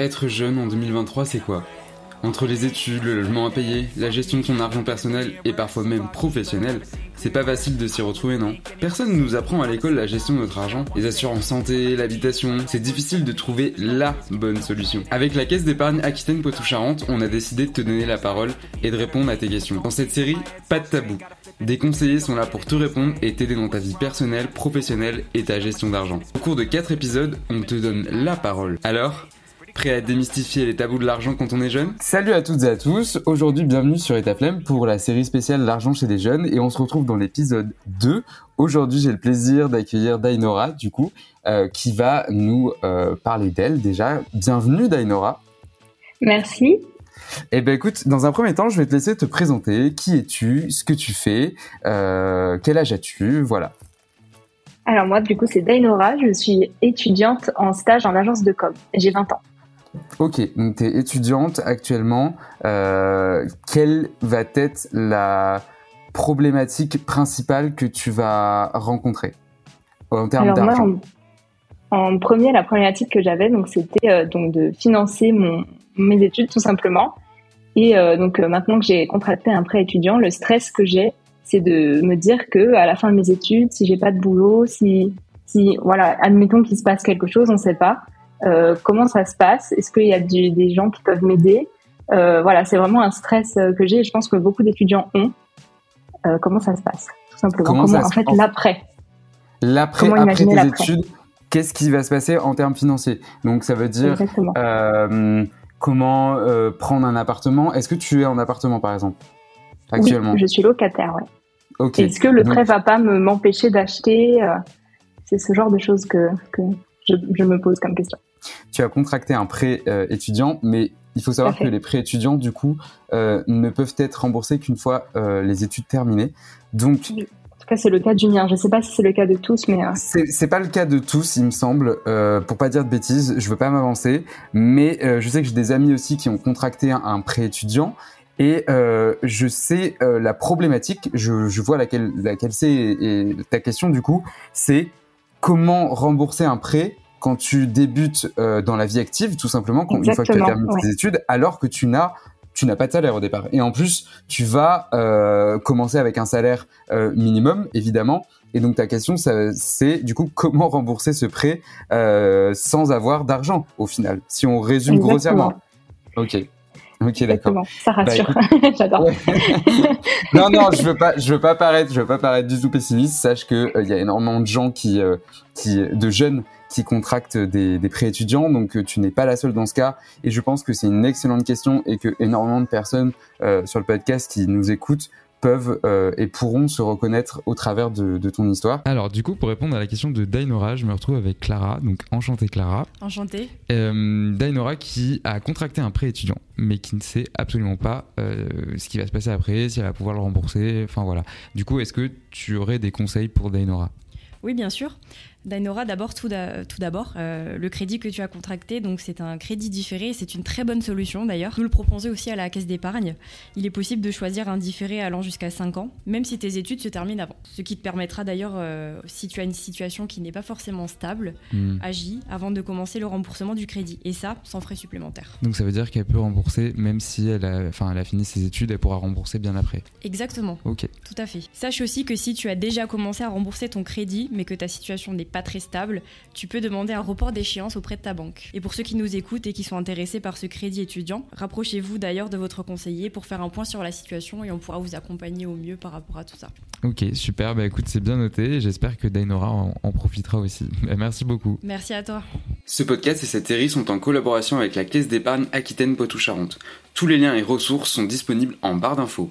Être jeune en 2023, c'est quoi? Entre les études, le logement à payer, la gestion de son argent personnel et parfois même professionnel, c'est pas facile de s'y retrouver, non? Personne ne nous apprend à l'école la gestion de notre argent, les assurances santé, l'habitation. C'est difficile de trouver LA bonne solution. Avec la caisse d'épargne Aquitaine Poitou-Charentes, on a décidé de te donner la parole et de répondre à tes questions. Dans cette série, pas de tabou. Des conseillers sont là pour te répondre et t'aider dans ta vie personnelle, professionnelle et ta gestion d'argent. Au cours de 4 épisodes, on te donne la parole. Alors, Prêt à démystifier les tabous de l'argent quand on est jeune Salut à toutes et à tous, aujourd'hui bienvenue sur Etaflem pour la série spéciale L'argent chez les jeunes et on se retrouve dans l'épisode 2. Aujourd'hui j'ai le plaisir d'accueillir Dainora du coup euh, qui va nous euh, parler d'elle déjà. Bienvenue Dainora. Merci. Eh ben écoute, dans un premier temps, je vais te laisser te présenter. Qui es-tu? Ce que tu fais? Euh, Quel âge as-tu? Voilà. Alors moi, du coup, c'est Dainora. Je suis étudiante en stage en agence de com. J'ai 20 ans. Ok, donc tu es étudiante actuellement. Euh, quelle va être la problématique principale que tu vas rencontrer en termes d'argent en, premier, la problématique que j'avais, donc c'était euh, donc de financer mon, mes études tout simplement. Et euh, donc maintenant que j'ai contracté un prêt étudiant, le stress que j'ai, c'est de me dire que à la fin de mes études, si j'ai pas de boulot, si si voilà, admettons qu'il se passe quelque chose, on ne sait pas. Euh, comment ça se passe? Est-ce qu'il y a des gens qui peuvent m'aider? Euh, Voilà, c'est vraiment un stress euh, que j'ai et je pense que beaucoup d'étudiants ont. comment ça se passe? Tout simplement. Comment, en fait, l'après. L'après, après tes études, qu'est-ce qui va se passer en termes financiers? Donc, ça veut dire comment prendre un appartement? Est-ce que tu es en appartement, par exemple, actuellement? oui, Je suis locataire, ouais. Est-ce que le prêt va pas m'empêcher d'acheter C'est ce genre de choses que, que je, me pose comme question. Tu as contracté un prêt euh, étudiant, mais il faut savoir que les prêts étudiants, du coup, euh, ne peuvent être remboursés qu'une fois euh, les études terminées. Donc, en tout cas, c'est le cas du mien. Je ne sais pas si c'est le cas de tous, mais c'est pas le cas de tous, il me semble. pour pas dire de bêtises, je veux pas m'avancer, mais je sais que j'ai des amis aussi qui ont contracté un, prêt étudiant. Et je sais la problématique, je, vois laquelle, laquelle c'est, et, ta question du coup, c'est comment rembourser un prêt quand tu débutes euh, dans la vie active, tout simplement, quand, une fois que tu as terminé tes études, alors que tu n'as tu n'as pas de salaire au départ. Et en plus, tu vas euh, commencer avec un salaire euh, minimum, évidemment. Et donc ta question, c'est du coup comment rembourser ce prêt sans avoir d'argent au final, si on résume grossièrement. Ok. Ok, d'accord. Ça bah, rassure. J'adore. non, non, je veux pas, je veux pas paraître, je veux pas paraître du tout pessimiste. Sache que il y a énormément de gens qui, qui, de jeunes qui contractent des, des prêts étudiants. Donc euh, tu n'es pas la seule dans ce cas. Et je pense que c'est une excellente question et que énormément de personnes euh, sur le podcast qui nous écoutent peuvent euh, et pourront se reconnaître au travers de, de, ton histoire. Alors du coup, pour répondre à la question de Dainora, je me retrouve avec Clara, donc enchantée Clara. Enchantée. Euh, Dainora qui a contracté un prêt étudiant, mais qui ne sait absolument pas euh, ce qui va se passer après, si elle va pouvoir le rembourser, enfin voilà. Du coup, est-ce que tu aurais des conseils pour Dainora? Oui, bien sûr. Dainora, d'abord, tout d'abord, euh, le crédit que tu as contracté, donc c'est un crédit différé, c'est une très bonne solution d'ailleurs. Nous le proposons aussi à la caisse d'épargne. Il est possible de choisir un différé allant jusqu'à 5 ans, même si tes études se terminent avant. Ce qui te permettra d'ailleurs, euh, si tu as une situation qui n'est pas forcément stable, agis avant de commencer le remboursement du crédit. Et ça, sans frais supplémentaires. Donc ça veut dire qu'elle peut rembourser, même si elle a, enfin, elle a fini ses études, elle pourra rembourser bien après. Exactement. Ok. Tout à fait. Sache aussi que si tu as déjà commencé à rembourser ton crédit, mais que ta situation n'est pas très stable, tu peux demander un report d'échéance auprès de ta banque. Et pour ceux qui nous écoutent et qui sont intéressés par ce crédit étudiant, rapprochez-vous d'ailleurs de votre conseiller pour faire un point sur la situation et on pourra vous accompagner au mieux par rapport à tout ça. Ok, super. Bah écoute, c'est bien noté. J'espère que Dainora en, profitera aussi. Bah, merci beaucoup. Merci à toi. Ce podcast et cette série sont en collaboration avec la Caisse d'épargne Aquitaine Poitou-Charentes. Tous les liens et ressources sont disponibles en barre d'infos.